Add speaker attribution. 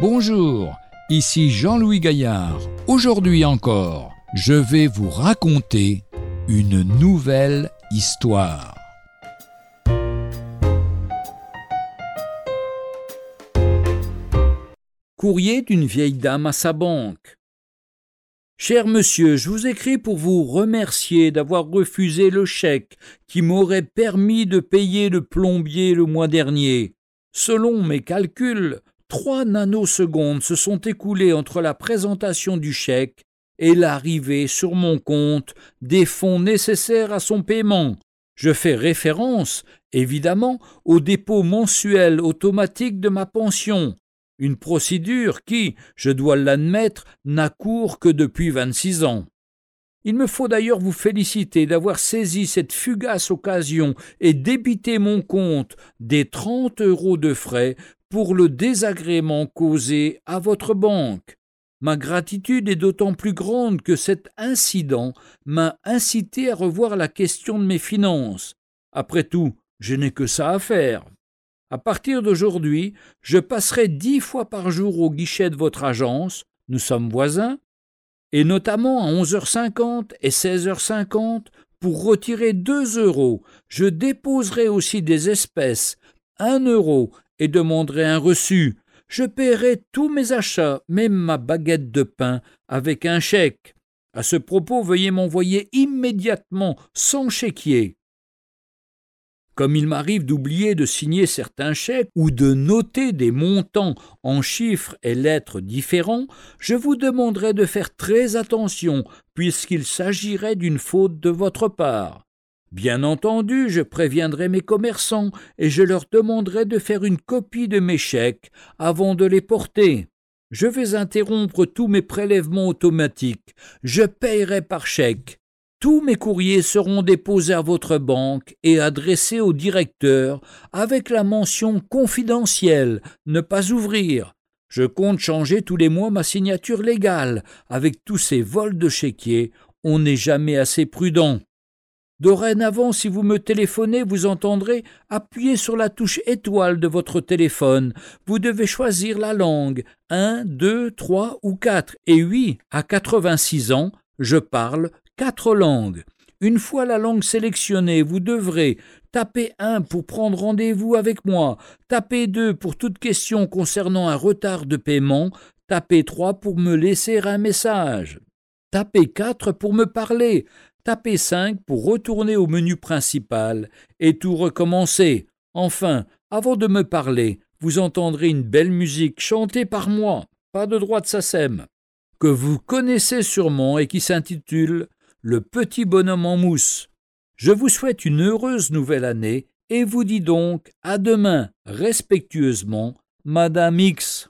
Speaker 1: Bonjour, ici Jean-Louis Gaillard. Aujourd'hui encore, je vais vous raconter une nouvelle histoire.
Speaker 2: Courrier d'une vieille dame à sa banque. Cher monsieur, je vous écris pour vous remercier d'avoir refusé le chèque qui m'aurait permis de payer le plombier le mois dernier. Selon mes calculs, trois nanosecondes se sont écoulées entre la présentation du chèque et l'arrivée sur mon compte des fonds nécessaires à son paiement. Je fais référence, évidemment, au dépôt mensuel automatique de ma pension, une procédure qui, je dois l'admettre, n'a cours que depuis vingt-six ans. Il me faut d'ailleurs vous féliciter d'avoir saisi cette fugace occasion et débité mon compte des trente euros de frais pour le désagrément causé à votre banque. Ma gratitude est d'autant plus grande que cet incident m'a incité à revoir la question de mes finances. Après tout, je n'ai que ça à faire. À partir d'aujourd'hui, je passerai dix fois par jour au guichet de votre agence, nous sommes voisins, et notamment à 11h50 et 16h50 pour retirer deux euros. Je déposerai aussi des espèces, un euro, et demanderai un reçu. Je paierai tous mes achats, même ma baguette de pain, avec un chèque. À ce propos, veuillez m'envoyer immédiatement, sans chéquier, comme il m'arrive d'oublier de signer certains chèques ou de noter des montants en chiffres et lettres différents, je vous demanderai de faire très attention, puisqu'il s'agirait d'une faute de votre part. Bien entendu, je préviendrai mes commerçants et je leur demanderai de faire une copie de mes chèques avant de les porter. Je vais interrompre tous mes prélèvements automatiques. Je payerai par chèque. Tous mes courriers seront déposés à votre banque et adressés au directeur avec la mention confidentielle, ne pas ouvrir. Je compte changer tous les mois ma signature légale. Avec tous ces vols de chéquiers, on n'est jamais assez prudent. Dorénavant, si vous me téléphonez, vous entendrez appuyer sur la touche étoile de votre téléphone. Vous devez choisir la langue. Un, deux, trois ou quatre. Et oui, à quatre-vingt-six ans, je parle quatre langues. Une fois la langue sélectionnée, vous devrez taper 1 pour prendre rendez-vous avec moi, taper 2 pour toute question concernant un retard de paiement, taper 3 pour me laisser un message, taper 4 pour me parler, taper 5 pour retourner au menu principal et tout recommencer. Enfin, avant de me parler, vous entendrez une belle musique chantée par moi, pas de droit de SACEM, que vous connaissez sûrement et qui s'intitule le petit bonhomme en mousse. Je vous souhaite une heureuse nouvelle année et vous dis donc à demain respectueusement, Madame X.